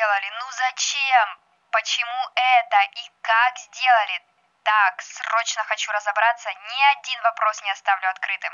сделали? Ну зачем? Почему это и как сделали? Так, срочно хочу разобраться, ни один вопрос не оставлю открытым.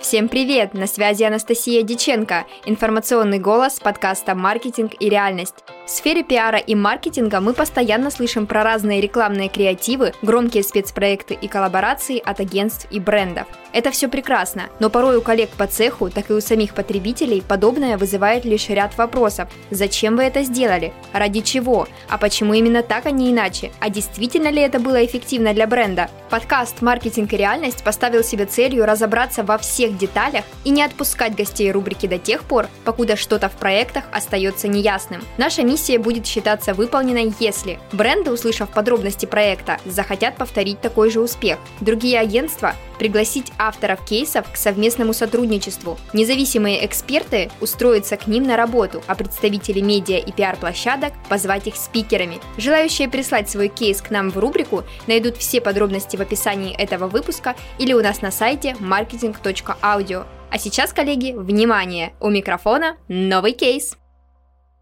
Всем привет! На связи Анастасия Диченко, информационный голос подкаста «Маркетинг и реальность». В сфере пиара и маркетинга мы постоянно слышим про разные рекламные креативы, громкие спецпроекты и коллаборации от агентств и брендов. Это все прекрасно, но порой у коллег по цеху, так и у самих потребителей подобное вызывает лишь ряд вопросов. Зачем вы это сделали? Ради чего? А почему именно так, а не иначе? А действительно ли это было эффективно для бренда? Подкаст «Маркетинг и реальность» поставил себе целью разобраться во всех деталях и не отпускать гостей рубрики до тех пор, покуда что-то в проектах остается неясным. Наша миссия миссия будет считаться выполненной, если бренды, услышав подробности проекта, захотят повторить такой же успех. Другие агентства пригласить авторов кейсов к совместному сотрудничеству. Независимые эксперты устроятся к ним на работу, а представители медиа и пиар-площадок позвать их спикерами. Желающие прислать свой кейс к нам в рубрику найдут все подробности в описании этого выпуска или у нас на сайте marketing.audio. А сейчас, коллеги, внимание! У микрофона новый кейс!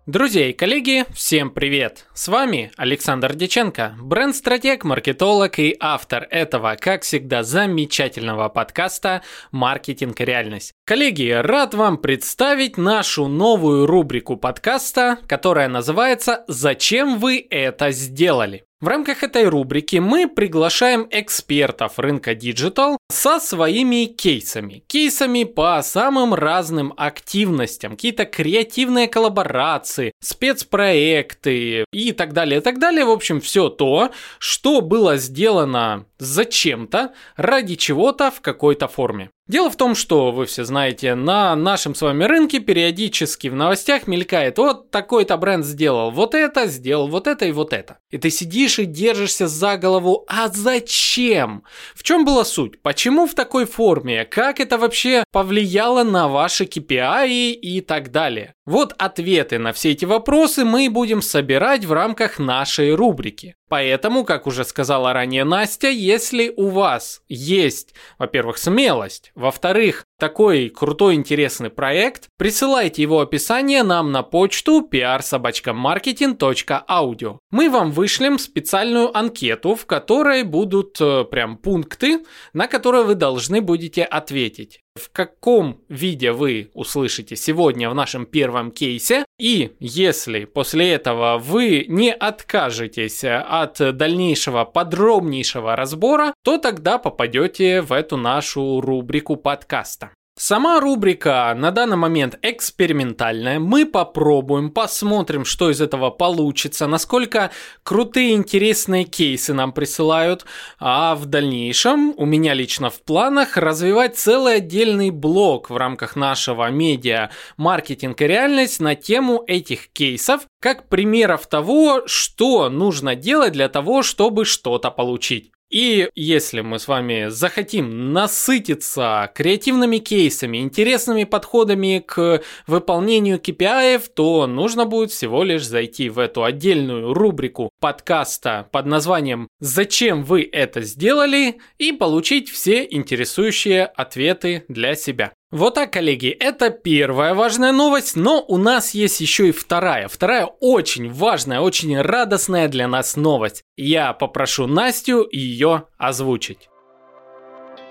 Друзья и коллеги, всем привет! С вами Александр Деченко, бренд-стратег, маркетолог и автор этого, как всегда, замечательного подкаста «Маркетинг и реальность». Коллеги, рад вам представить нашу новую рубрику подкаста, которая называется «Зачем вы это сделали?». В рамках этой рубрики мы приглашаем экспертов рынка Digital со своими кейсами. Кейсами по самым разным активностям, какие-то креативные коллаборации, спецпроекты и так далее, и так далее. В общем, все то, что было сделано зачем-то, ради чего-то в какой-то форме. Дело в том, что вы все знаете, на нашем с вами рынке периодически в новостях мелькает вот такой-то бренд сделал вот это, сделал вот это и вот это. И ты сидишь и держишься за голову, а зачем? В чем была суть? Почему в такой форме? Как это вообще повлияло на ваши KPI и так далее? Вот ответы на все эти вопросы мы будем собирать в рамках нашей рубрики. Поэтому, как уже сказала ранее Настя, если у вас есть, во-первых, смелость, во-вторых, такой крутой интересный проект, присылайте его описание нам на почту prsobachkamarketing.audio. Мы вам вышлем специальную анкету, в которой будут э, прям пункты, на которые вы должны будете ответить в каком виде вы услышите сегодня в нашем первом кейсе. И если после этого вы не откажетесь от дальнейшего подробнейшего разбора, то тогда попадете в эту нашу рубрику подкаста. Сама рубрика на данный момент экспериментальная. Мы попробуем, посмотрим, что из этого получится, насколько крутые интересные кейсы нам присылают. А в дальнейшем у меня лично в планах развивать целый отдельный блог в рамках нашего медиа «Маркетинг и реальность» на тему этих кейсов, как примеров того, что нужно делать для того, чтобы что-то получить. И если мы с вами захотим насытиться креативными кейсами, интересными подходами к выполнению KPI, то нужно будет всего лишь зайти в эту отдельную рубрику подкаста под названием «Зачем вы это сделали?» и получить все интересующие ответы для себя. Вот так, коллеги, это первая важная новость, но у нас есть еще и вторая. Вторая очень важная, очень радостная для нас новость. Я попрошу Настю ее озвучить.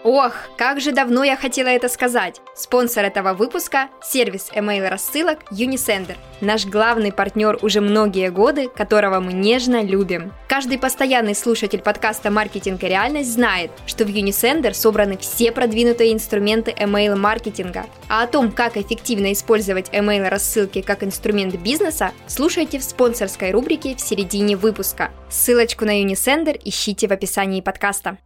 Ох, как же давно я хотела это сказать. Спонсор этого выпуска – сервис email рассылок Unisender. Наш главный партнер уже многие годы, которого мы нежно любим. Каждый постоянный слушатель подкаста «Маркетинг и реальность» знает, что в Unisender собраны все продвинутые инструменты email-маркетинга. А о том, как эффективно использовать email рассылки как инструмент бизнеса, слушайте в спонсорской рубрике в середине выпуска. Ссылочку на Unisender ищите в описании подкаста.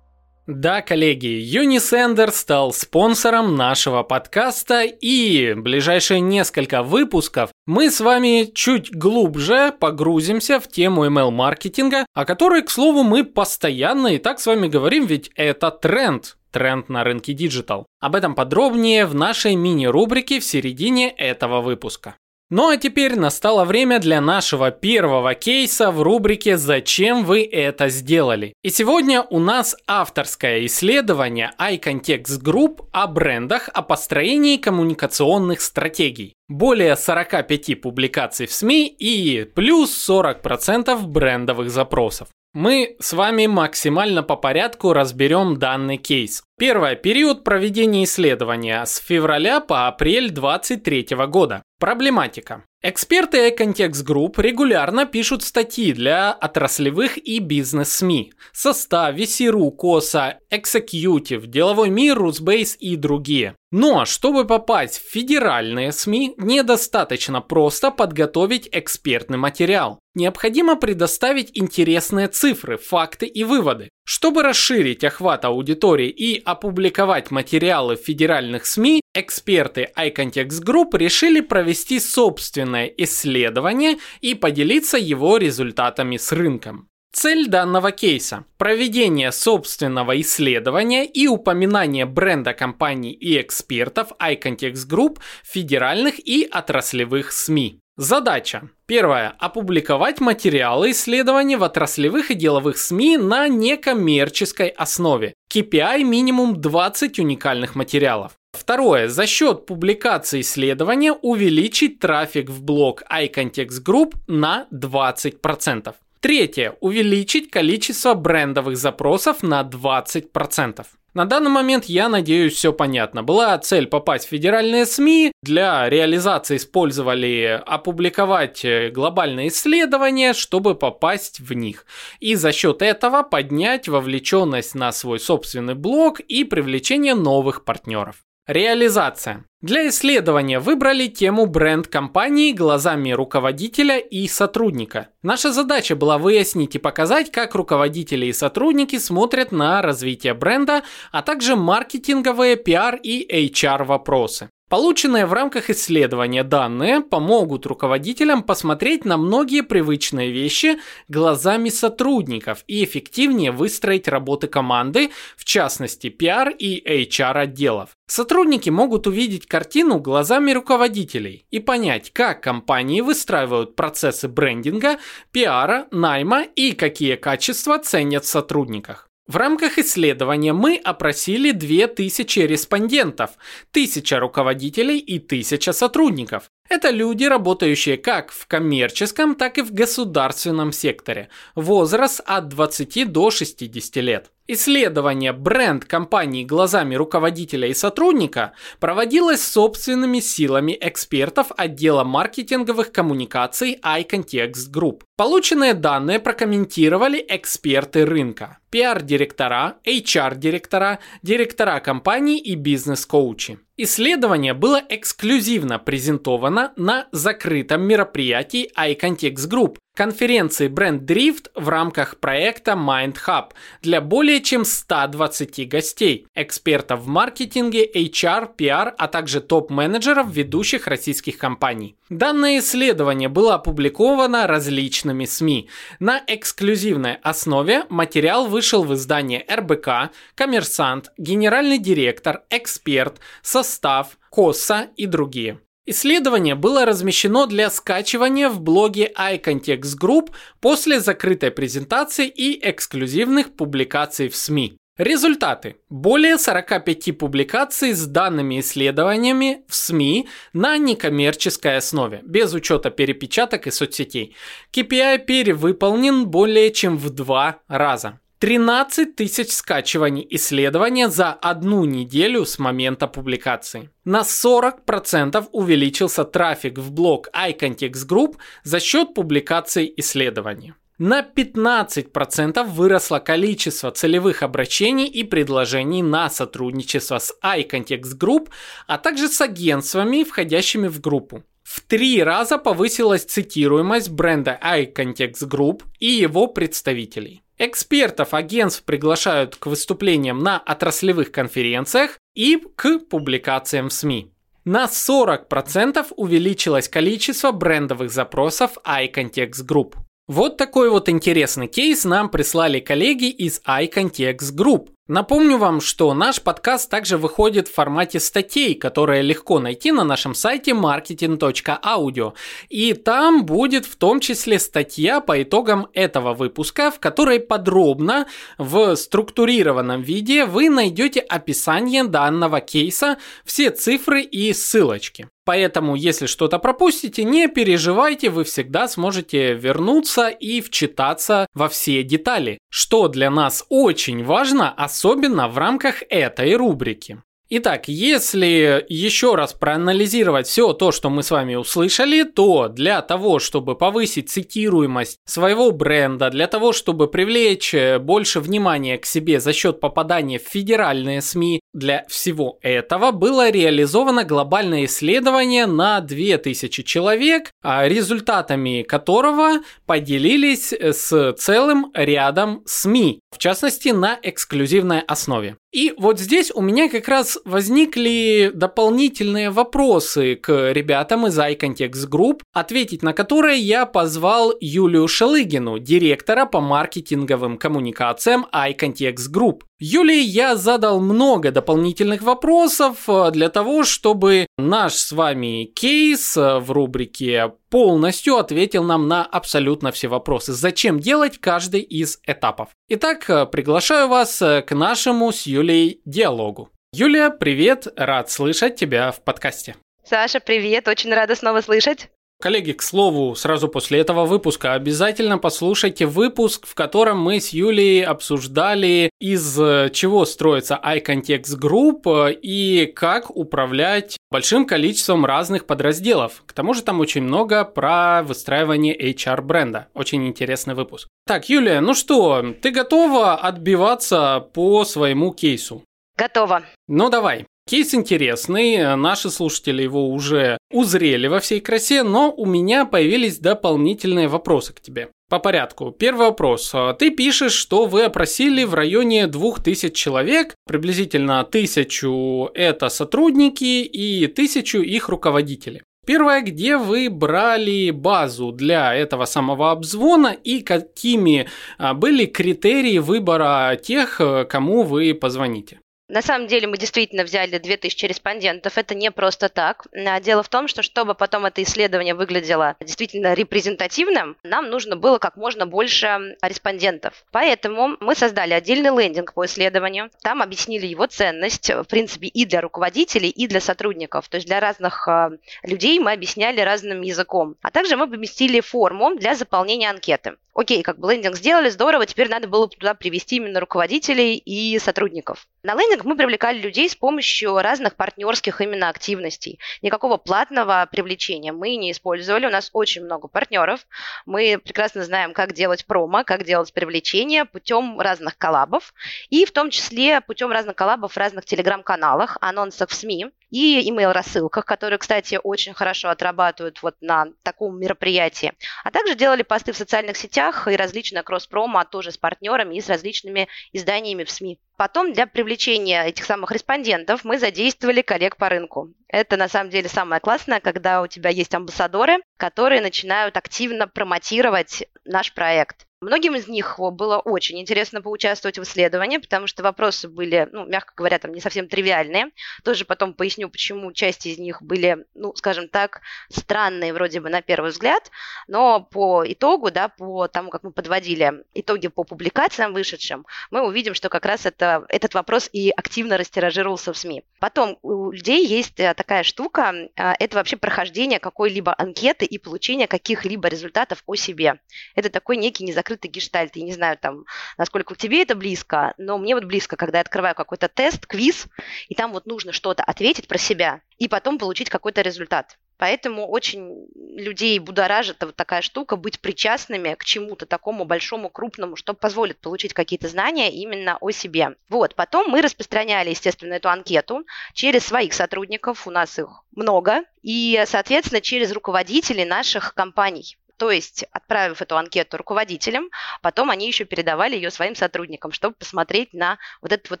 Да, коллеги, Unisender стал спонсором нашего подкаста и ближайшие несколько выпусков мы с вами чуть глубже погрузимся в тему email-маркетинга, о которой, к слову, мы постоянно и так с вами говорим, ведь это тренд, тренд на рынке digital. Об этом подробнее в нашей мини-рубрике в середине этого выпуска. Ну а теперь настало время для нашего первого кейса в рубрике «Зачем вы это сделали?». И сегодня у нас авторское исследование iContext Group о брендах, о построении коммуникационных стратегий. Более 45 публикаций в СМИ и плюс 40% брендовых запросов. Мы с вами максимально по порядку разберем данный кейс. Первое. Период проведения исследования с февраля по апрель 2023 года. Проблематика. Эксперты iContext Group регулярно пишут статьи для отраслевых и бизнес-СМИ. Состав, VC.ru, КОСА, Executive, Деловой мир, Русбейс и другие. Но чтобы попасть в федеральные СМИ, недостаточно просто подготовить экспертный материал. Необходимо предоставить интересные цифры, факты и выводы. Чтобы расширить охват аудитории и опубликовать материалы в федеральных СМИ, эксперты iContext Group решили провести собственное исследование и поделиться его результатами с рынком. Цель данного кейса – проведение собственного исследования и упоминание бренда компаний и экспертов iContext Group в федеральных и отраслевых СМИ. Задача. Первое. Опубликовать материалы исследований в отраслевых и деловых СМИ на некоммерческой основе. KPI минимум 20 уникальных материалов. Второе. За счет публикации исследования увеличить трафик в блог iContext Group на 20%. Третье. Увеличить количество брендовых запросов на 20%. На данный момент, я надеюсь, все понятно. Была цель попасть в федеральные СМИ. Для реализации использовали опубликовать э, глобальные исследования, чтобы попасть в них. И за счет этого поднять вовлеченность на свой собственный блог и привлечение новых партнеров. Реализация. Для исследования выбрали тему бренд компании глазами руководителя и сотрудника. Наша задача была выяснить и показать, как руководители и сотрудники смотрят на развитие бренда, а также маркетинговые, пиар и HR вопросы. Полученные в рамках исследования данные помогут руководителям посмотреть на многие привычные вещи глазами сотрудников и эффективнее выстроить работы команды, в частности PR и HR отделов. Сотрудники могут увидеть картину глазами руководителей и понять, как компании выстраивают процессы брендинга, пиара, найма и какие качества ценят в сотрудниках. В рамках исследования мы опросили 2000 респондентов, 1000 руководителей и 1000 сотрудников. Это люди, работающие как в коммерческом, так и в государственном секторе. Возраст от 20 до 60 лет. Исследование бренд компании глазами руководителя и сотрудника проводилось собственными силами экспертов отдела маркетинговых коммуникаций iContext Group. Полученные данные прокомментировали эксперты рынка, PR-директора, HR-директора, директора компаний и бизнес-коучи. Исследование было эксклюзивно презентовано на закрытом мероприятии iContext Group, конференции Brand Drift в рамках проекта Mind Hub для более чем 120 гостей, экспертов в маркетинге, HR, PR, а также топ-менеджеров ведущих российских компаний. Данное исследование было опубликовано различными СМИ. На эксклюзивной основе материал вышел в издании РБК, Коммерсант, Генеральный директор, Эксперт, Состав, КОСА и другие. Исследование было размещено для скачивания в блоге iContext Group после закрытой презентации и эксклюзивных публикаций в СМИ. Результаты. Более 45 публикаций с данными исследованиями в СМИ на некоммерческой основе, без учета перепечаток и соцсетей. KPI перевыполнен более чем в два раза. 13 тысяч скачиваний исследования за одну неделю с момента публикации. На 40% увеличился трафик в блог iContext Group за счет публикации исследования. На 15% выросло количество целевых обращений и предложений на сотрудничество с iContext Group, а также с агентствами, входящими в группу. В три раза повысилась цитируемость бренда iContext Group и его представителей. Экспертов агентств приглашают к выступлениям на отраслевых конференциях и к публикациям в СМИ. На 40% увеличилось количество брендовых запросов iContext Group. Вот такой вот интересный кейс нам прислали коллеги из iContext Group. Напомню вам, что наш подкаст также выходит в формате статей, которые легко найти на нашем сайте marketing.audio. И там будет в том числе статья по итогам этого выпуска, в которой подробно в структурированном виде вы найдете описание данного кейса, все цифры и ссылочки. Поэтому, если что-то пропустите, не переживайте, вы всегда сможете вернуться и вчитаться во все детали, что для нас очень важно, особенно в рамках этой рубрики. Итак, если еще раз проанализировать все то, что мы с вами услышали, то для того, чтобы повысить цитируемость своего бренда, для того, чтобы привлечь э, больше внимания к себе за счет попадания в федеральные СМИ, для всего этого было реализовано глобальное исследование на 2000 человек, а результатами которого поделились с целым рядом СМИ, в частности на эксклюзивной основе. И вот здесь у меня как раз возникли дополнительные вопросы к ребятам из iContext Group, ответить на которые я позвал Юлию Шалыгину, директора по маркетинговым коммуникациям iContext Group. Юлии я задал много дополнительных вопросов э, для того, чтобы наш с вами кейс э, в рубрике полностью ответил нам на абсолютно все вопросы. Зачем делать каждый из этапов? Итак, э, приглашаю вас к нашему с Юлией диалогу. Юлия, привет, рад слышать тебя в подкасте. Саша, привет, очень рада снова слышать. Коллеги, к слову, сразу после этого выпуска обязательно послушайте выпуск, в котором мы с Юлией обсуждали, из э, чего строится iContext Group э, и как управлять большим количеством разных подразделов. К тому же там очень много про выстраивание HR бренда. Очень интересный выпуск. Так, Юлия, ну что, ты готова отбиваться по своему кейсу? Готова. Ну давай. Кейс интересный, наши слушатели его уже узрели во всей красе, но у меня появились дополнительные вопросы к тебе. По порядку. Первый вопрос. Ты пишешь, что вы опросили в районе 2000 человек, приблизительно 1000 это сотрудники и 1000 их руководители. Первое, где вы брали базу для этого самого обзвона и какими а, были критерии выбора тех, кому вы позвоните? На самом деле мы действительно взяли 2000 респондентов. Это не просто так. А дело в том, что чтобы потом это исследование выглядело действительно репрезентативным, нам нужно было как можно больше респондентов. Поэтому мы создали отдельный лендинг по исследованию. Там объяснили его ценность, в принципе, и для руководителей, и для сотрудников. То есть для разных а, людей мы объясняли разным языком. А также мы поместили форму для заполнения анкеты окей, как бы лендинг сделали, здорово, теперь надо было туда привести именно руководителей и сотрудников. На лендинг мы привлекали людей с помощью разных партнерских именно активностей. Никакого платного привлечения мы не использовали, у нас очень много партнеров. Мы прекрасно знаем, как делать промо, как делать привлечение путем разных коллабов, и в том числе путем разных коллабов в разных телеграм-каналах, анонсах в СМИ и email-рассылках, которые, кстати, очень хорошо отрабатывают вот на таком мероприятии. А также делали посты в социальных сетях и различные кросс-промо тоже с партнерами и с различными изданиями в СМИ. Потом для привлечения этих самых респондентов мы задействовали коллег по рынку. Это на самом деле самое классное, когда у тебя есть амбассадоры, которые начинают активно промотировать наш проект. Многим из них было очень интересно поучаствовать в исследовании, потому что вопросы были, ну, мягко говоря, там не совсем тривиальные. Тоже потом поясню, почему часть из них были, ну, скажем так, странные вроде бы на первый взгляд, но по итогу, да, по тому, как мы подводили итоги по публикациям вышедшим, мы увидим, что как раз это, этот вопрос и активно растиражировался в СМИ. Потом у людей есть э, такая штука, э, это вообще прохождение какой-либо анкеты и получение каких-либо результатов о себе. Это такой некий незаконный закрытый гештальт. Я не знаю, там, насколько тебе это близко, но мне вот близко, когда я открываю какой-то тест, квиз, и там вот нужно что-то ответить про себя, и потом получить какой-то результат. Поэтому очень людей будоражит вот такая штука быть причастными к чему-то такому большому, крупному, что позволит получить какие-то знания именно о себе. Вот, потом мы распространяли, естественно, эту анкету через своих сотрудников, у нас их много, и, соответственно, через руководителей наших компаний. То есть, отправив эту анкету руководителям, потом они еще передавали ее своим сотрудникам, чтобы посмотреть на вот этот вот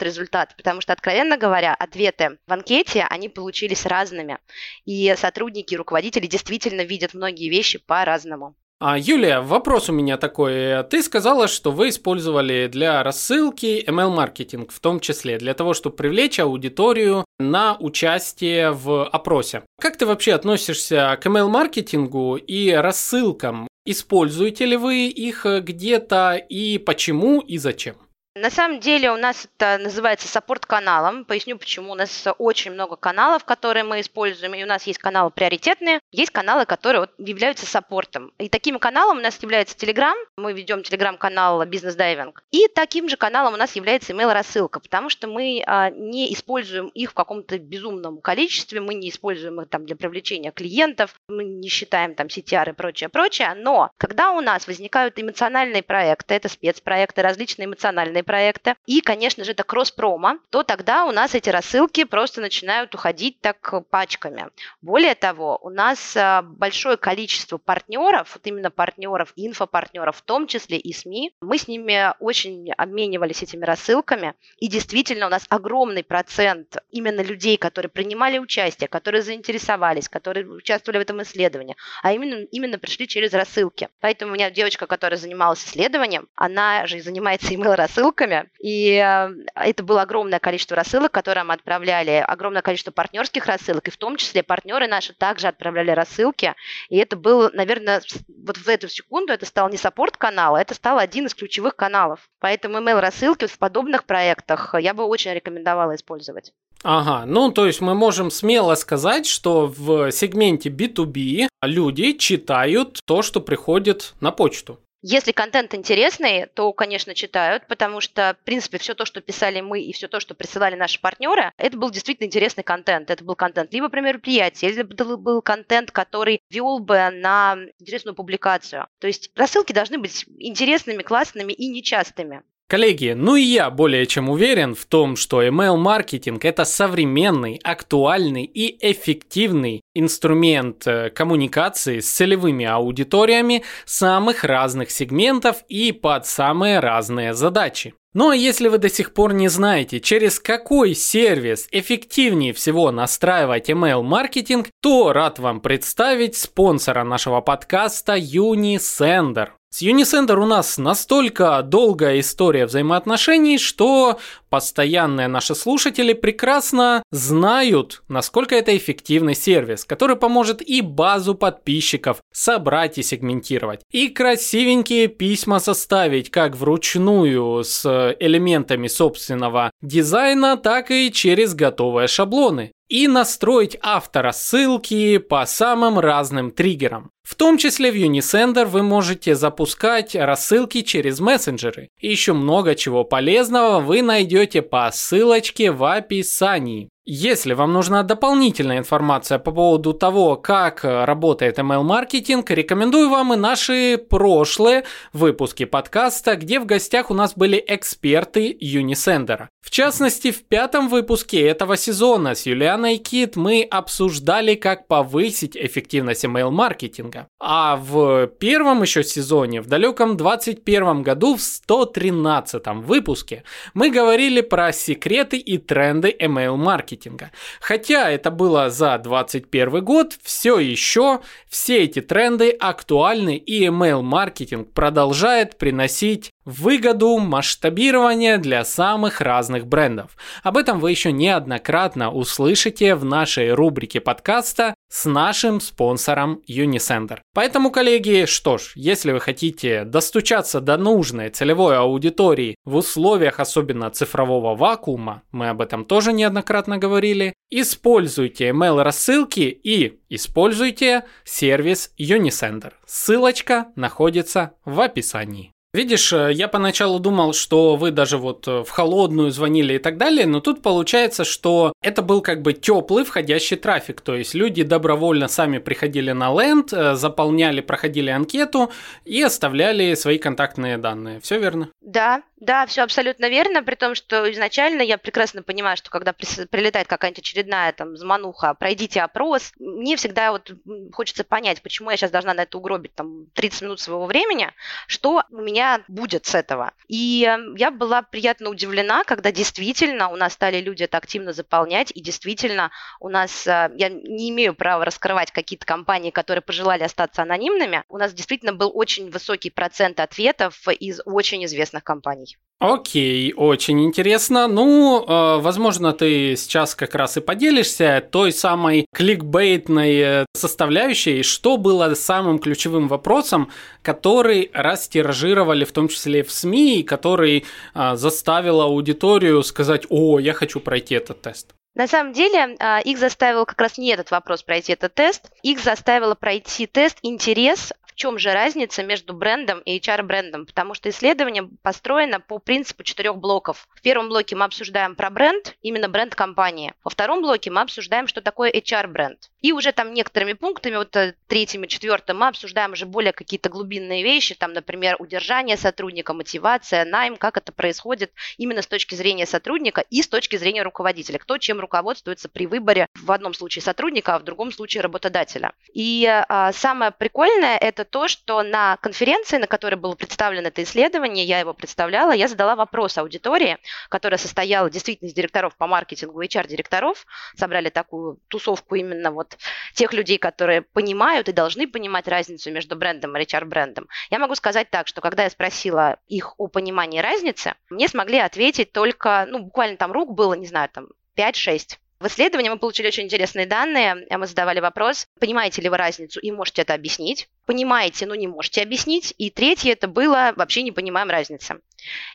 результат. Потому что, откровенно говоря, ответы в анкете, они получились разными. И сотрудники руководители действительно видят многие вещи по-разному. А, Юлия, вопрос у меня такой. Ты сказала, что вы использовали для рассылки email-маркетинг, в том числе для того, чтобы привлечь аудиторию на участие в опросе. Как ты вообще относишься к email-маркетингу и рассылкам? Используете ли вы их где-то и почему и зачем? На самом деле у нас это называется support-каналом. Поясню почему. У нас очень много каналов, которые мы используем. И у нас есть каналы приоритетные, есть каналы, которые вот являются support ом. И таким каналом у нас является Telegram. Мы ведем Telegram-канал Бизнес Дайвинг. И таким же каналом у нас является email-рассылка, потому что мы а, не используем их в каком-то безумном количестве, мы не используем их там для привлечения клиентов, мы не считаем там CTR и прочее, прочее. Но когда у нас возникают эмоциональные проекты, это спецпроекты, различные эмоциональные проекта, и, конечно же, это кросс-промо, то тогда у нас эти рассылки просто начинают уходить так пачками. Более того, у нас а, большое количество партнеров, вот именно партнеров, инфопартнеров, в том числе и СМИ, мы с ними очень обменивались этими рассылками, и действительно у нас огромный процент именно людей, которые принимали участие, которые заинтересовались, которые участвовали в этом исследовании, а именно, именно пришли через рассылки. Поэтому у меня девочка, которая занималась исследованием, она же занимается email-рассылкой, рассылками. И э, это было огромное количество рассылок, которые мы отправляли, огромное количество партнерских рассылок, и в том числе партнеры наши также отправляли рассылки. И это был, наверное, вот в эту секунду это стал не саппорт канала, это стал один из ключевых каналов. Поэтому email-рассылки в подобных проектах я бы очень рекомендовала использовать. Ага, ну то есть мы можем смело сказать, что в сегменте B2B люди читают то, что приходит на почту. Если контент интересный, то, конечно, читают, потому что, в принципе, все то, что писали мы и все то, что присылали наши партнеры, это был действительно интересный контент. Это был контент либо про мероприятие, или был контент, который вел бы на интересную публикацию. То есть рассылки должны быть интересными, классными и нечастыми. Коллеги, ну и я более чем уверен в том, что email-маркетинг это современный, актуальный и эффективный инструмент э, коммуникации с целевыми аудиториями самых разных сегментов и под самые разные задачи. Ну а если вы до сих пор не знаете, через какой сервис эффективнее всего настраивать email-маркетинг, то рад вам представить спонсора нашего подкаста Unisender. С Unisender у нас настолько долгая история взаимоотношений, что постоянные наши слушатели прекрасно знают, насколько это эффективный сервис, который поможет и базу подписчиков собрать и сегментировать, и красивенькие письма составить как вручную с элементами собственного дизайна, так и через готовые шаблоны и настроить автора ссылки по самым разным триггерам. В том числе в Unisender вы можете запускать рассылки через мессенджеры. И еще много чего полезного вы найдете по ссылочке в описании. Если вам нужна дополнительная информация по поводу того, как работает ML-маркетинг, рекомендую вам и наши прошлые выпуски подкаста, где в гостях у нас были эксперты Unisender. В частности, в пятом выпуске этого сезона с Юлианой Кит мы обсуждали, как повысить эффективность ML-маркетинга. А в первом еще сезоне, в далеком 21 году, в 113 выпуске, мы говорили про секреты и тренды ML-маркетинга маркетинга. Хотя это было за 2021 год, все еще все эти тренды актуальны и email-маркетинг продолжает приносить выгоду масштабирования для самых разных брендов. Об этом вы еще неоднократно услышите в нашей рубрике подкаста с нашим спонсором Unisender. Поэтому, коллеги, что ж, если вы хотите достучаться до нужной целевой аудитории в условиях особенно цифрового вакуума, мы об этом тоже неоднократно говорили, используйте email рассылки и используйте сервис Unisender. Ссылочка находится в описании. Видишь, э, я поначалу думал, что вы даже вот э, в холодную звонили и так далее, но тут получается, что это был как бы теплый входящий трафик, то есть люди добровольно сами приходили на ленд, э, заполняли, проходили анкету и оставляли свои контактные данные. Все верно? Да, да, все абсолютно верно, при том, что изначально я прекрасно понимаю, что когда прилетает какая-нибудь очередная там замануха, пройдите опрос, мне всегда вот хочется понять, почему я сейчас должна на это угробить там 30 минут своего времени, что у меня будет с этого. И эм, я была приятно удивлена, когда действительно у нас стали люди это активно заполнять, и действительно у нас, э, я не имею права раскрывать какие-то компании, которые пожелали остаться анонимными, у нас действительно был очень высокий процент ответов из очень известных компаний. Окей, очень интересно. Ну, э, возможно, ты сейчас как раз и поделишься той самой кликбейтной э, составляющей, что было самым ключевым вопросом, который растиражировали в том числе в СМИ, и который э, заставил аудиторию сказать, о, я хочу пройти этот тест. На самом деле, э, их заставил как раз не этот вопрос пройти этот тест, их заставило пройти тест интерес чем же разница между брендом и HR-брендом? Потому что исследование построено по принципу четырех блоков. В первом блоке мы обсуждаем про бренд, именно бренд компании. Во втором блоке мы обсуждаем, что такое HR-бренд. И уже там некоторыми пунктами, вот э, третьим и четвертым, мы обсуждаем уже более какие-то глубинные вещи, там, например, удержание сотрудника, мотивация, найм, как это происходит именно с точки зрения сотрудника и с точки зрения руководителя. Кто чем руководствуется при выборе в одном случае сотрудника, а в другом случае работодателя. И а, самое прикольное это то, что на конференции, на которой было представлено это исследование, я его представляла, я задала вопрос аудитории, которая состояла действительно из директоров по маркетингу, HR-директоров, собрали такую тусовку именно вот тех людей, которые понимают и должны понимать разницу между брендом и HR-брендом. Я могу сказать так, что когда я спросила их о понимании разницы, мне смогли ответить только, ну, буквально там рук было, не знаю, там 5-6. В исследовании мы получили очень интересные данные. Мы задавали вопрос, понимаете ли вы разницу и можете это объяснить. Понимаете, но не можете объяснить. И третье это было, вообще не понимаем разницы.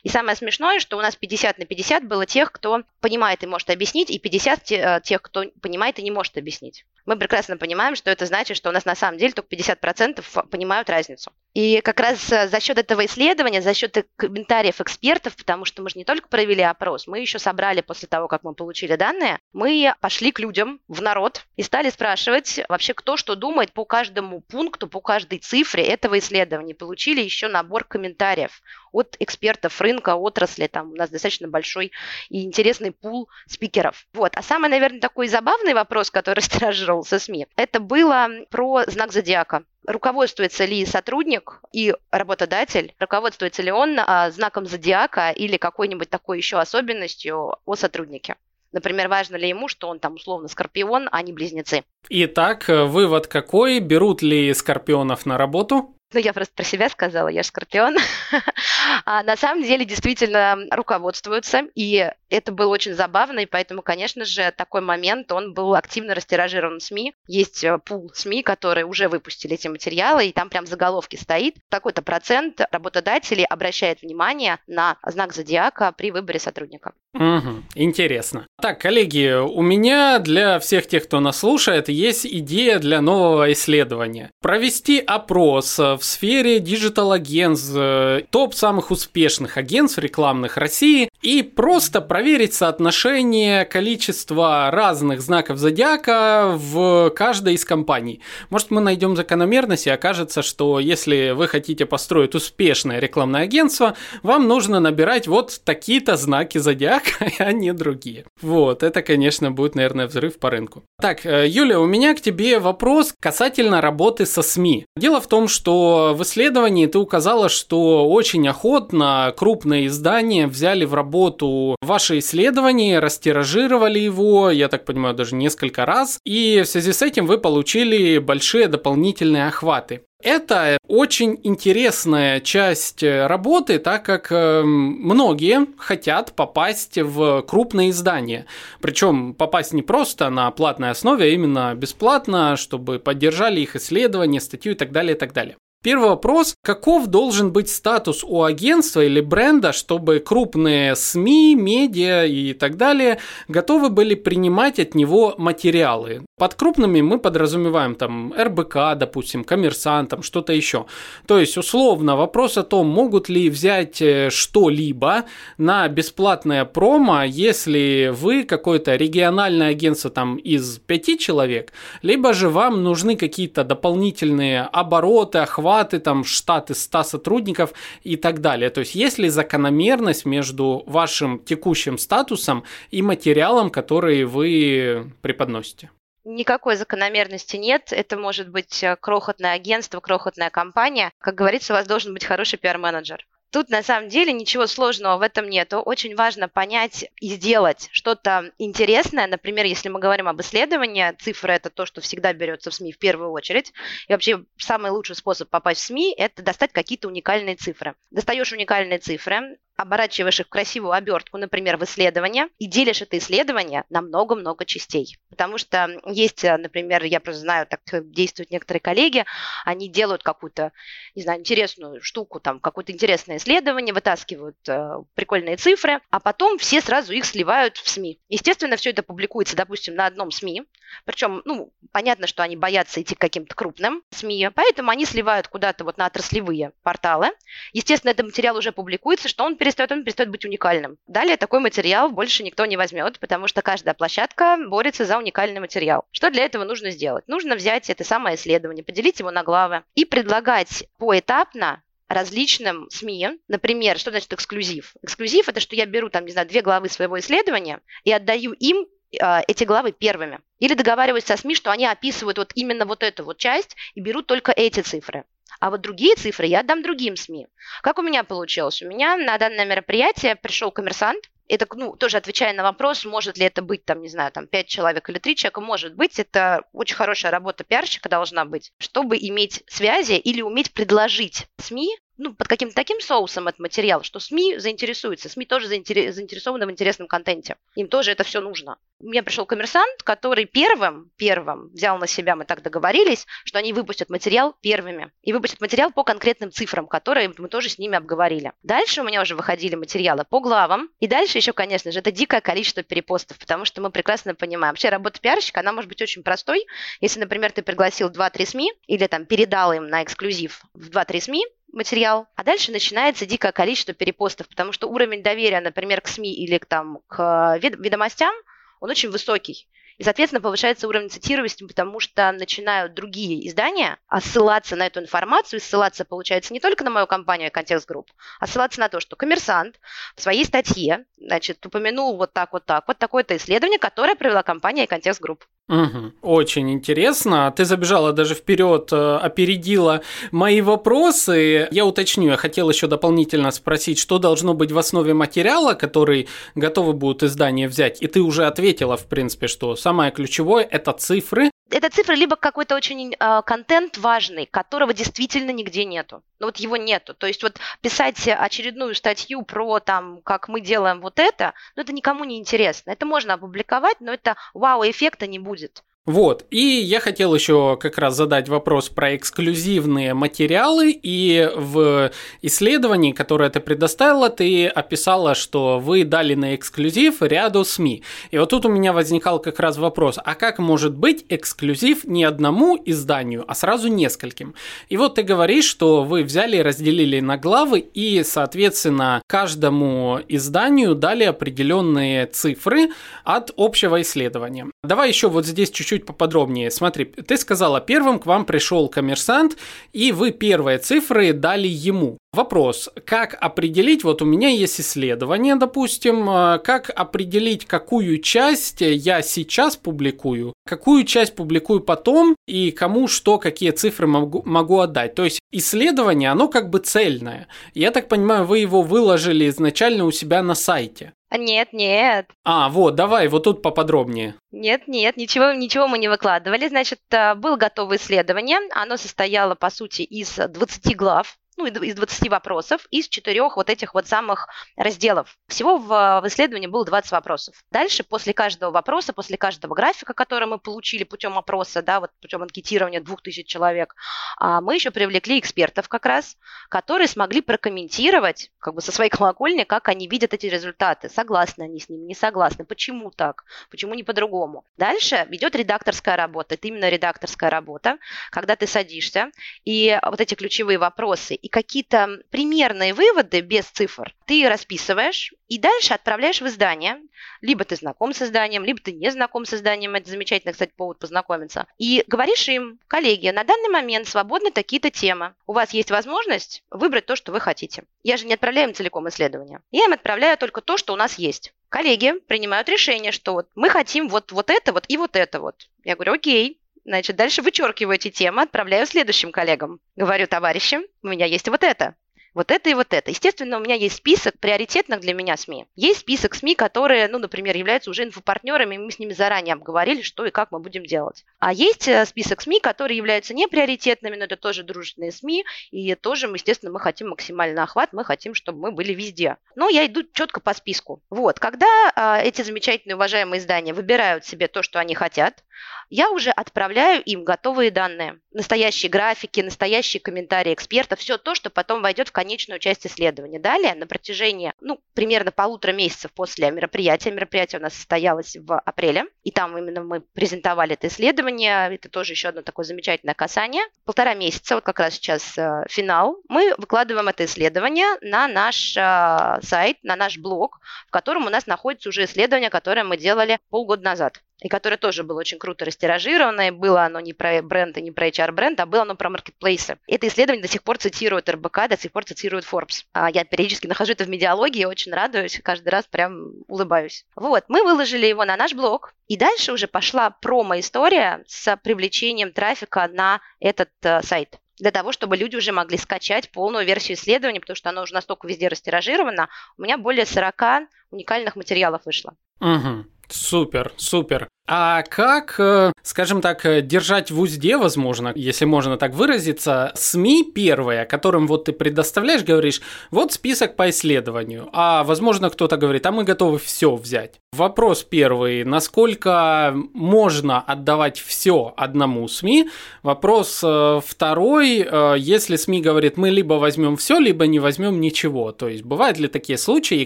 И самое смешное, что у нас 50 на 50 было тех, кто понимает и может объяснить, и 50 э, тех, кто понимает и не может объяснить. Мы прекрасно понимаем, что это значит, что у нас на самом деле только 50% понимают разницу. И как раз э, за счет этого исследования, за счет комментариев экспертов, потому что мы же не только провели опрос, мы еще собрали после того, как мы получили данные, мы пошли к людям, в народ, и стали спрашивать вообще, кто что думает по каждому пункту, по каждой цифре этого исследования. Получили еще набор комментариев от экспертов рынка, отрасли. Там у нас достаточно большой и интересный пул спикеров. Вот. А самый, наверное, такой забавный вопрос, который стиражировался СМИ, это было про знак зодиака руководствуется ли сотрудник и работодатель, руководствуется ли он а, знаком зодиака или какой-нибудь такой еще особенностью о сотруднике. Например, важно ли ему, что он там условно скорпион, а не близнецы. Итак, вывод какой? Берут ли скорпионов на работу? Ну, я просто про себя сказала, я скорпион. а на самом деле действительно руководствуются, и это было очень забавно, и поэтому, конечно же, такой момент, он был активно растиражирован в СМИ. Есть э, пул СМИ, которые уже выпустили эти материалы, и там прям заголовки стоит. Такой-то процент работодателей обращает внимание на знак зодиака при выборе сотрудника. Угу, интересно. Так, коллеги, у меня для всех тех, кто нас слушает, есть идея для нового исследования. Провести опрос в сфере digital-агентств, э, топ самых успешных агентств рекламных России и просто проверить соотношение количества разных знаков зодиака в каждой из компаний. Может, мы найдем закономерность и окажется, что если вы хотите построить успешное рекламное агентство, вам нужно набирать вот такие-то знаки зодиака, а не другие. Вот, это, конечно, будет, наверное, взрыв по рынку. Так, э, Юля, у меня к тебе вопрос касательно работы со СМИ. Дело в том, что в исследовании ты указала, что очень охотно крупные издания взяли в работу ваше исследование, растиражировали его, я так понимаю, даже несколько раз, и в связи с этим вы получили большие дополнительные охваты. Это очень интересная часть работы, так как э, многие хотят попасть в крупные издания. Причем попасть не просто на платной основе, а именно бесплатно, чтобы поддержали их исследования, статью и так далее, и так далее. Первый вопрос, каков должен быть статус у агентства или бренда, чтобы крупные СМИ, медиа и так далее готовы были принимать от него материалы? Под крупными мы подразумеваем там РБК, допустим, коммерсант, там что-то еще. То есть, условно, вопрос о том, могут ли взять э, что-либо на бесплатное промо, если вы какое-то региональное агентство там из пяти человек, либо же вам нужны какие-то дополнительные обороты, охваты, охваты, там штаты 100 сотрудников и так далее. То есть есть ли закономерность между вашим текущим статусом и материалом, который вы преподносите? Никакой закономерности нет. Это может быть э, крохотное агентство, крохотная компания. Как говорится, у вас должен быть хороший пиар-менеджер. Тут на самом деле ничего сложного в этом нету. Очень важно понять и сделать что-то интересное. Например, если мы говорим об исследовании, цифры это то, что всегда берется в СМИ в первую очередь. И вообще самый лучший способ попасть в СМИ – это достать какие-то уникальные цифры. Достаешь уникальные цифры, оборачиваешь их в красивую обертку, например, в исследование, и делишь это исследование на много-много частей. Потому что есть, э, например, я просто знаю, так действуют некоторые коллеги, они делают какую-то, не знаю, интересную штуку, там, какое-то интересное исследование, вытаскивают э, прикольные цифры, а потом все сразу их сливают в СМИ. Естественно, все это публикуется, допустим, на одном СМИ, причем, ну, понятно, что они боятся идти к каким-то крупным СМИ, поэтому они сливают куда-то вот на отраслевые порталы. Естественно, этот материал уже публикуется, что он перестает, он перестает быть уникальным. Далее такой материал больше никто не возьмет, потому что каждая площадка борется за уникальный материал. Что для этого нужно сделать? Нужно взять это самое исследование, поделить его на главы и предлагать поэтапно различным СМИ. Например, что значит эксклюзив? Эксклюзив – это что я беру, там, не знаю, две главы своего исследования и отдаю им эти главы первыми. Или договариваюсь со СМИ, что они описывают вот именно вот эту вот часть и берут только эти цифры. А вот другие цифры я отдам другим СМИ. Как у меня получилось? У меня на данное мероприятие пришел коммерсант, это, ну, тоже отвечая на вопрос, может ли это быть, там, не знаю, там, 5 человек или 3 человека, может быть, это очень хорошая работа пиарщика должна быть, чтобы иметь связи или уметь предложить СМИ ну, под каким-то таким соусом этот материал, что СМИ заинтересуются. СМИ тоже заинтересованы в интересном контенте. Им тоже это все нужно. Мне пришел коммерсант, который первым, первым взял на себя, мы так договорились, что они выпустят материал первыми. И выпустят материал по конкретным цифрам, которые мы тоже с ними обговорили. Дальше у меня уже выходили материалы по главам. И дальше еще, конечно же, это дикое количество перепостов, потому что мы прекрасно понимаем. Вообще работа пиарщика, она может быть очень простой. Если, например, ты пригласил 2-3 СМИ или там передал им на эксклюзив в 2-3 СМИ, материал, а дальше начинается дикое количество перепостов, потому что уровень доверия, например, к СМИ или к, там, к ведомостям, он очень высокий. И, соответственно, повышается уровень цитируемости, потому что начинают другие издания ссылаться на эту информацию, и ссылаться, получается, не только на мою компанию iConText Group, а ссылаться на то, что коммерсант в своей статье, значит, упомянул вот так, вот так, вот такое-то исследование, которое провела компания iConText Group. Угу. Очень интересно. Ты забежала даже вперед, э, опередила мои вопросы. Я уточню, я хотел еще дополнительно спросить, что должно быть в основе материала, который готовы будут издания взять. И ты уже ответила, в принципе, что самое ключевое – это цифры, это цифры либо какой-то очень э, контент важный, которого действительно нигде нету. Ну вот его нету. То есть вот писать очередную статью про там, как мы делаем вот это, ну это никому не интересно. Это можно опубликовать, но это вау-эффекта не будет. Вот, и я хотел еще как раз задать вопрос про эксклюзивные материалы, и в исследовании, которое ты предоставила, ты описала, что вы дали на эксклюзив ряду СМИ. И вот тут у меня возникал как раз вопрос, а как может быть эксклюзив не одному изданию, а сразу нескольким? И вот ты говоришь, что вы взяли разделили на главы, и, соответственно, каждому изданию дали определенные цифры от общего исследования. Давай еще вот здесь чуть-чуть чуть поподробнее. Смотри, ты сказала, первым к вам пришел коммерсант, и вы первые цифры дали ему. Вопрос, как определить, вот у меня есть исследование, допустим, э, как определить, какую часть я сейчас публикую, какую часть публикую потом, и кому что, какие цифры могу, могу отдать. То есть исследование, оно как бы цельное. Я так понимаю, вы его выложили изначально у себя на сайте. Нет, нет. А, вот, давай, вот тут поподробнее. Нет, нет, ничего, ничего мы не выкладывали. Значит, э, было готово исследование. Оно состояло, по сути, из 20 глав ну, из 20 вопросов, из четырех вот этих вот самых разделов. Всего в, в исследовании было 20 вопросов. Дальше, после каждого вопроса, после каждого графика, который мы получили путем опроса, да, вот путем анкетирования 2000 человек, а, мы еще привлекли экспертов как раз, которые смогли прокомментировать как бы со своей колокольни, как они видят эти результаты. Согласны они с ними, не согласны, почему так, почему не по-другому. Дальше идет редакторская работа. Это именно редакторская работа, когда ты садишься, и вот эти ключевые вопросы и какие-то примерные выводы без цифр ты расписываешь и дальше отправляешь в издание. Либо ты знаком с изданием, либо ты не знаком с изданием. Это замечательный, кстати, повод познакомиться. И говоришь им, коллеги, на данный момент свободны такие-то темы. У вас есть возможность выбрать то, что вы хотите. Я же не отправляю им целиком исследование. Я им отправляю только то, что у нас есть. Коллеги принимают решение, что вот мы хотим вот, вот это вот и вот это вот. Я говорю, окей, Значит, дальше вычеркиваю эти темы, отправляю следующим коллегам. Говорю, товарищи, у меня есть вот это вот это и вот это. Естественно, у меня есть список приоритетных для меня СМИ. Есть список СМИ, которые, ну, например, являются уже инфопартнерами, и мы с ними заранее обговорили, что и как мы будем делать. А есть э, список СМИ, которые являются неприоритетными, но это тоже дружественные СМИ, и тоже, естественно, мы хотим максимальный охват, мы хотим, чтобы мы были везде. Но я иду четко по списку. Вот, когда а, эти замечательные уважаемые издания выбирают себе то, что они хотят, я уже отправляю им готовые данные. Настоящие графики, настоящие комментарии экспертов, все то, что потом войдет в конечную часть исследования. Далее, на протяжении, ну, примерно полутора месяцев после мероприятия, мероприятие у нас состоялось в апреле, и там именно мы презентовали это исследование, это тоже еще одно такое замечательное касание. Полтора месяца, вот как раз сейчас э, финал, мы выкладываем это исследование на наш э, сайт, на наш блог, в котором у нас находится уже исследование, которое мы делали полгода назад и которое тоже было очень круто растиражировано, было оно не про бренд и не про HR-бренд, а было оно про маркетплейсы. Это исследование до сих пор цитирует РБК, до сих пор цитирует Forbes. А я периодически нахожу это в медиалогии, очень радуюсь, каждый раз прям улыбаюсь. Вот, мы выложили его на наш блог, и дальше уже пошла промо-история с привлечением трафика на этот э, сайт для того, чтобы люди уже могли скачать полную версию исследования, потому что оно уже настолько везде растиражировано. У меня более 40 уникальных материалов вышло. Угу. Супер, супер. А как, э, скажем так, э, держать в узде, возможно, если можно так выразиться, СМИ первые, которым вот ты предоставляешь, говоришь, вот список по исследованию, а возможно кто-то говорит, а мы готовы все взять. Вопрос первый, насколько можно отдавать все одному СМИ? Вопрос э, второй, если СМИ говорит, мы либо возьмем все, либо не возьмем ничего, то есть бывают ли такие случаи и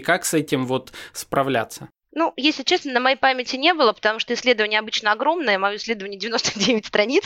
как с этим вот справляться? Ну, если честно, на моей памяти не было, потому что исследование обычно огромное, мое исследование 99 страниц,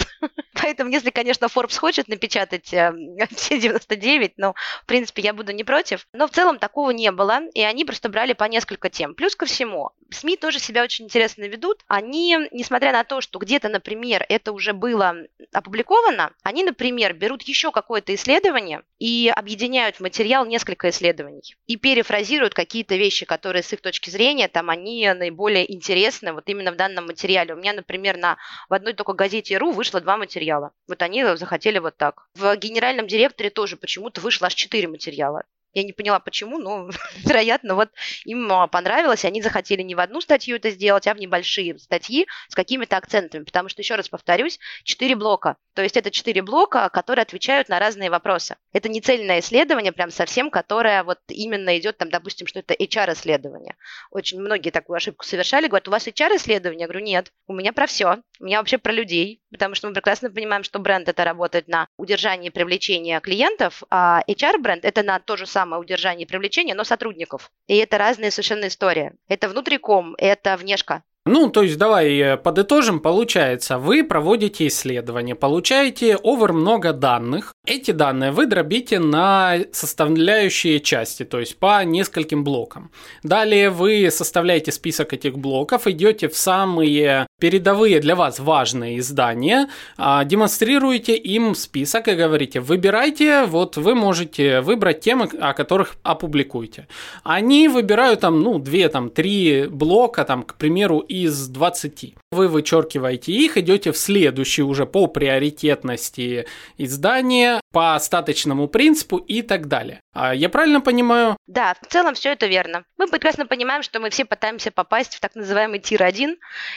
поэтому если, конечно, Forbes хочет напечатать э, все 99, ну, в принципе, я буду не против. Но в целом такого не было, и они просто брали по несколько тем. Плюс ко всему, СМИ тоже себя очень интересно ведут. Они, несмотря на то, что где-то, например, это уже было опубликовано, они, например, берут еще какое-то исследование и объединяют в материал несколько исследований и перефразируют какие-то вещи, которые с их точки зрения там они наиболее интересны вот именно в данном материале. У меня, например, на, в одной только газете РУ вышло два материала. Вот они захотели вот так. В генеральном директоре тоже почему-то вышло аж четыре материала. Я не поняла, почему, но, вероятно, вот им а, понравилось, и они захотели не в одну статью это сделать, а в небольшие статьи с какими-то акцентами. Потому что, еще раз повторюсь, четыре блока. То есть это четыре блока, которые отвечают на разные вопросы. Это не цельное исследование, прям совсем, которое вот именно идет, там, допустим, что это HR-исследование. Очень многие такую ошибку совершали, говорят, у вас HR-исследование? Я говорю, нет, у меня про все. У меня вообще про людей, потому что мы прекрасно понимаем, что бренд это работает на удержании и привлечении клиентов, а HR-бренд это на то же самое самое удержание и привлечение, но сотрудников. И это разные совершенно истории. Это внутриком, это внешка. Ну, то есть давай э, подытожим. Получается, вы проводите исследование, получаете овер много данных. Эти данные вы дробите на составляющие части, то есть по нескольким блокам. Далее вы составляете список этих блоков, идете в самые передовые для вас важные издания, а, демонстрируете им список и говорите, выбирайте, вот вы можете выбрать темы, о которых опубликуете. Они выбирают там, ну, две, там, три блока, там, к примеру, из 20. Вы вычеркиваете их, идете в следующий уже по приоритетности издания, по остаточному принципу и так далее. А я правильно понимаю? Да, в целом все это верно. Мы прекрасно понимаем, что мы все пытаемся попасть в так называемый тир-1,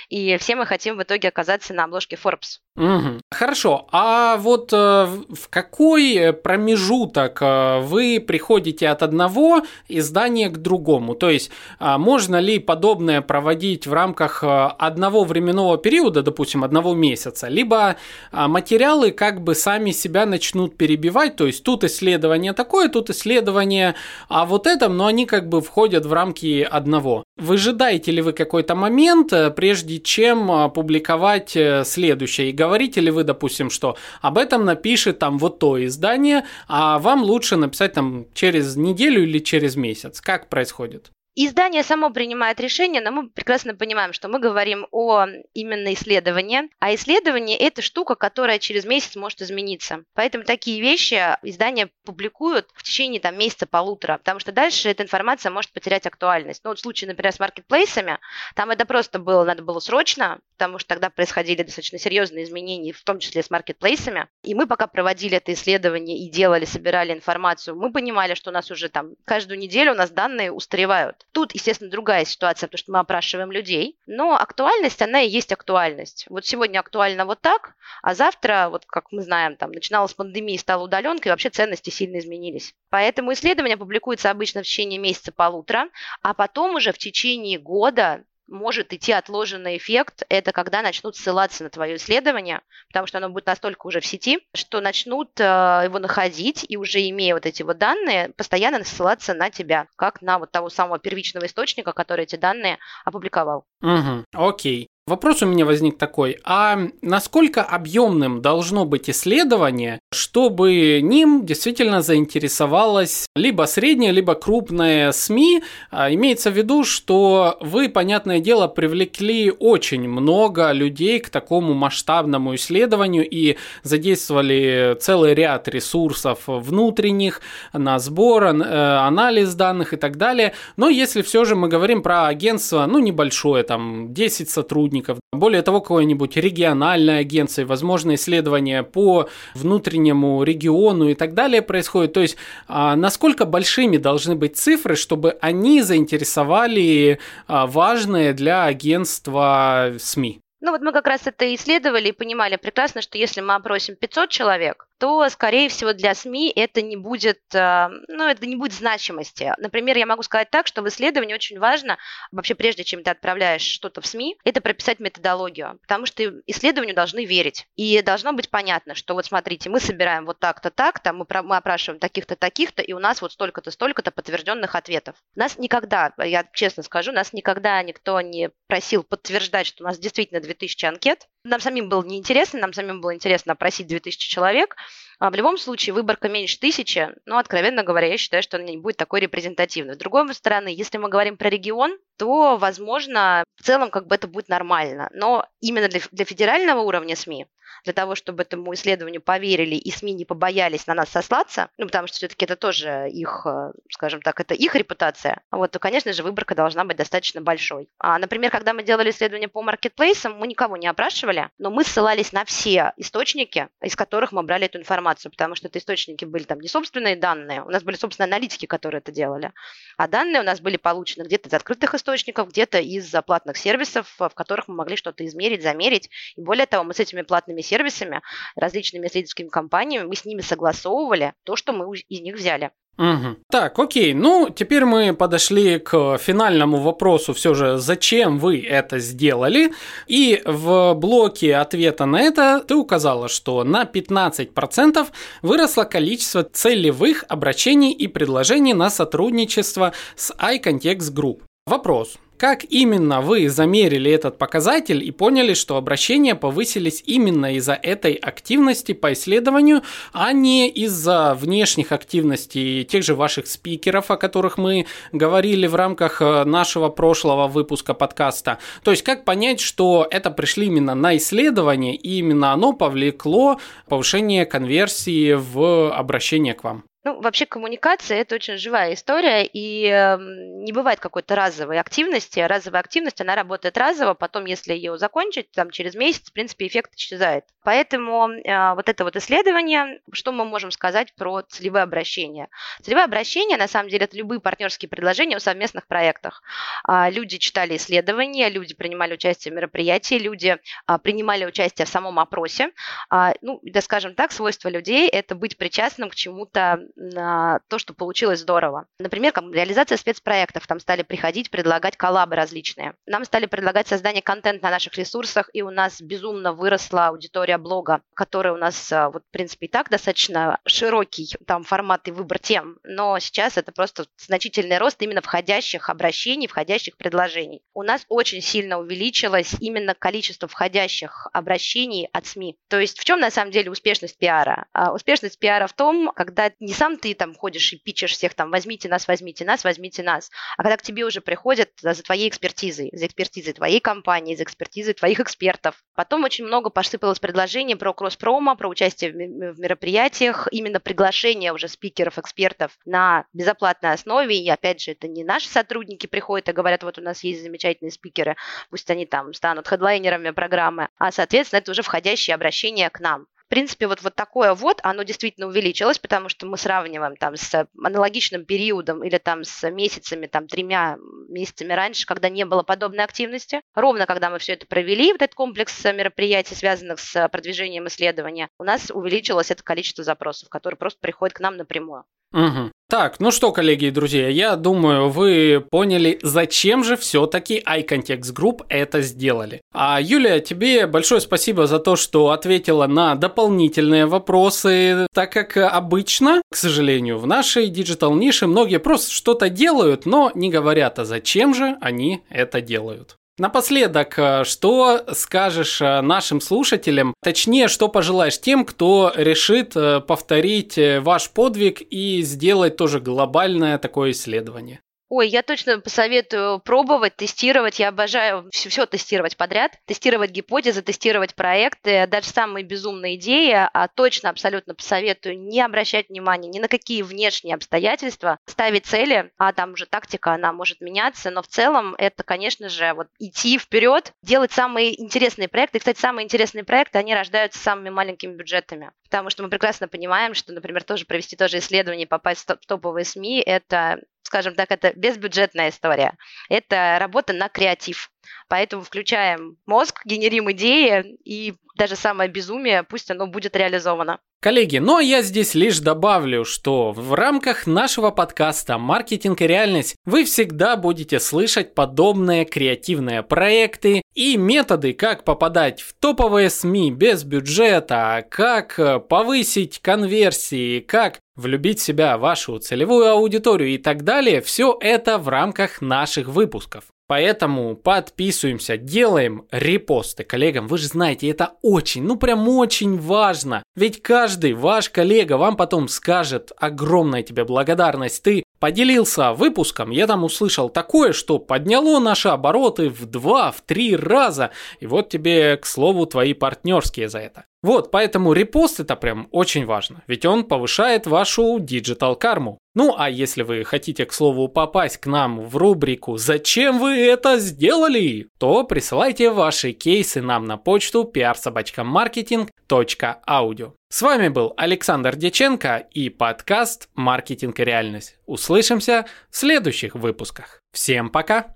и все мы хотим в итоге оказаться на обложке Forbes. Угу. Хорошо. А вот э, в какой промежуток э, вы приходите от одного издания к другому? То есть э, можно ли подобное проводить в рамках э, одного временного периода, допустим, одного месяца, либо э, материалы как бы сами себя начнут перебивать, то есть тут исследование такое, тут исследование а вот этом, но они как бы входят в рамки одного. Выжидаете ли вы какой-то момент, э, прежде чем э, публиковать э, следующее? И говорите ли вы, допустим, что об этом напишет там вот то издание, а вам лучше написать там через неделю или через месяц? Как происходит? Издание само принимает решение, но мы прекрасно понимаем, что мы говорим о именно исследовании, а исследование – это штука, которая через месяц может измениться. Поэтому такие вещи издания публикуют в течение там, месяца-полутора, потому что дальше эта информация может потерять актуальность. Ну, вот в случае, например, с маркетплейсами, там это просто было, надо было срочно, потому что тогда происходили достаточно серьезные изменения, в том числе с маркетплейсами. И мы пока проводили это исследование и делали, собирали информацию, мы понимали, что у нас уже там каждую неделю у нас данные устаревают. Тут, естественно, другая ситуация, потому что мы опрашиваем людей, но актуальность, она и есть актуальность. Вот сегодня актуально вот так, а завтра, вот как мы знаем, там начиналась пандемия, стала удаленка, и вообще ценности сильно изменились. Поэтому исследование публикуется обычно в течение месяца-полутора, а потом уже в течение года может идти отложенный эффект, это когда начнут ссылаться на твое исследование, потому что оно будет настолько уже в сети, что начнут э, его находить и уже имея вот эти вот данные, постоянно ссылаться на тебя, как на вот того самого первичного источника, который эти данные опубликовал. Угу, окей. Вопрос у меня возник такой, а насколько объемным должно быть исследование, чтобы ним действительно заинтересовалась либо средняя, либо крупная СМИ? А, имеется в виду, что вы, понятное дело, привлекли очень много людей к такому масштабному исследованию и задействовали целый ряд ресурсов внутренних на сбор, э, анализ данных и так далее. Но если все же мы говорим про агентство, ну небольшое, там 10 сотрудников, сотрудников. Более того, какое-нибудь региональное агентство, возможно, исследования по внутреннему региону и так далее происходит. То есть, а, насколько большими должны быть цифры, чтобы они заинтересовали а, важные для агентства СМИ? Ну вот мы как раз это исследовали и понимали прекрасно, что если мы опросим 500 человек, то, скорее всего, для СМИ это не будет, э, ну, это не будет значимости. Например, я могу сказать так, что в исследовании очень важно, вообще прежде чем ты отправляешь что-то в СМИ, это прописать методологию, потому что исследованию должны верить. И должно быть понятно, что вот смотрите, мы собираем вот так-то, так-то, мы, мы опрашиваем таких-то, таких-то, и у нас вот столько-то, столько-то подтвержденных ответов. Нас никогда, я честно скажу, нас никогда никто не просил подтверждать, что у нас действительно 2000 анкет. Нам самим было неинтересно, нам самим было интересно опросить 2000 человек, а в любом случае выборка меньше тысячи, но, откровенно говоря, я считаю, что она не будет такой репрезентативной. С другой стороны, если мы говорим про регион, то, возможно, в целом как бы это будет нормально. Но именно для, для федерального уровня СМИ для того, чтобы этому исследованию поверили и СМИ не побоялись на нас сослаться, ну, потому что все-таки это тоже их, э, скажем так, это их репутация, вот, то, конечно же, выборка должна быть достаточно большой. А, например, когда мы делали исследование по маркетплейсам, мы никого не опрашивали, но мы ссылались на все источники, из которых мы брали эту информацию, потому что это источники были там не собственные данные, у нас были, собственно, аналитики, которые это делали, а данные у нас были получены где-то из открытых источников, где-то из платных сервисов, в которых мы могли что-то измерить, замерить, и более того, мы с этими платными сервисами сервисами, различными исследовательскими компаниями, мы с ними согласовывали то, что мы из них взяли. Угу. Так, окей. Ну, теперь мы подошли к финальному вопросу все же, зачем вы это сделали? И в блоке ответа на это ты указала, что на 15% выросло количество целевых обращений и предложений на сотрудничество с iContext Group. Вопрос. Как именно вы замерили этот показатель и поняли, что обращения повысились именно из-за этой активности по исследованию, а не из-за внешних активностей тех же ваших спикеров, о которых мы говорили в рамках э, нашего прошлого выпуска подкаста? То есть как понять, что это пришли именно на исследование и именно оно повлекло повышение конверсии в обращение к вам? Ну, вообще коммуникация – это очень живая история, и э, не бывает какой-то разовой активности. Разовая активность, она работает разово, потом, если ее закончить, там, через месяц, в принципе, эффект исчезает. Поэтому э, вот это вот исследование, что мы можем сказать про целевые обращения? Целевые обращения, на самом деле, это любые партнерские предложения о совместных проектах. А, люди читали исследования, люди принимали участие в мероприятии, люди а, принимали участие в самом опросе. А, ну, да, скажем так, свойство людей – это быть причастным к чему-то то, что получилось здорово. Например, как реализация спецпроектов. Там стали приходить, предлагать коллабы различные. Нам стали предлагать создание контента на наших ресурсах, и у нас безумно выросла аудитория блога, которая у нас, а, вот, в принципе, и так достаточно широкий там формат и выбор тем, но сейчас это просто значительный рост именно входящих обращений, входящих предложений. У нас очень сильно увеличилось именно количество входящих обращений от СМИ. То есть в чем на самом деле успешность пиара? А, успешность пиара в том, когда не сам ты там ходишь и пичешь всех там «возьмите нас, возьмите нас, возьмите нас», а когда к тебе уже приходят за твоей экспертизой, за экспертизой твоей компании, за экспертизой твоих экспертов. Потом очень много посыпалось предложений про кросс-промо, про участие в мероприятиях, именно приглашение уже спикеров, экспертов на безоплатной основе. И опять же, это не наши сотрудники приходят и говорят, вот у нас есть замечательные спикеры, пусть они там станут хедлайнерами программы, а, соответственно, это уже входящие обращения к нам. В принципе, вот, вот такое вот, оно действительно увеличилось, потому что мы сравниваем там с аналогичным периодом или там с месяцами, там тремя месяцами раньше, когда не было подобной активности. Ровно когда мы все это провели, вот этот комплекс мероприятий, связанных с продвижением исследования, у нас увеличилось это количество запросов, которые просто приходят к нам напрямую. Угу. Так, ну что, коллеги и друзья, я думаю, вы поняли, зачем же все-таки iConText Group это сделали. А Юлия, тебе большое спасибо за то, что ответила на дополнительные вопросы, так как обычно, к сожалению, в нашей digital нише многие просто что-то делают, но не говорят, а зачем же они это делают. Напоследок, э, что скажешь э, нашим слушателям, точнее, что пожелаешь тем, кто решит э, повторить ваш подвиг и сделать тоже глобальное такое исследование? Ой, я точно посоветую пробовать, тестировать. Я обожаю все, все тестировать подряд. Тестировать гипотезы, тестировать проекты, даже самые безумные идеи. А точно, абсолютно посоветую не обращать внимания ни на какие внешние обстоятельства, ставить цели, а там уже тактика, она может меняться. Но в целом это, конечно же, вот идти вперед, делать самые интересные проекты. И, кстати, самые интересные проекты, они рождаются самыми маленькими бюджетами. Потому что мы прекрасно понимаем, что, например, тоже провести тоже исследование, попасть в топовые СМИ, это скажем так, это безбюджетная история. Это работа на креатив. Поэтому включаем мозг, генерим идеи, и даже самое безумие, пусть оно будет реализовано. Коллеги, но я здесь лишь добавлю, что в рамках нашего подкаста «Маркетинг и реальность» вы всегда будете слышать подобные креативные проекты и методы, как попадать в топовые СМИ без бюджета, как повысить конверсии, как влюбить себя вашу целевую аудиторию и так далее, все это в рамках наших выпусков. Поэтому подписываемся, делаем репосты коллегам. Вы же знаете, это очень, ну прям очень важно. Ведь каждый ваш коллега вам потом скажет огромная тебе благодарность. Ты поделился выпуском, я там услышал такое, что подняло наши обороты в два, в три раза. И вот тебе, к слову, твои партнерские за это. Вот, поэтому репост это прям очень важно, ведь он повышает вашу digital карму. Ну а если вы хотите, к слову, попасть к нам в рубрику «Зачем вы это сделали?», то присылайте ваши кейсы нам на почту pr собачка marketing.audio. С вами был Александр Деченко и подкаст «Маркетинг и реальность». Услышимся в следующих выпусках. Всем пока!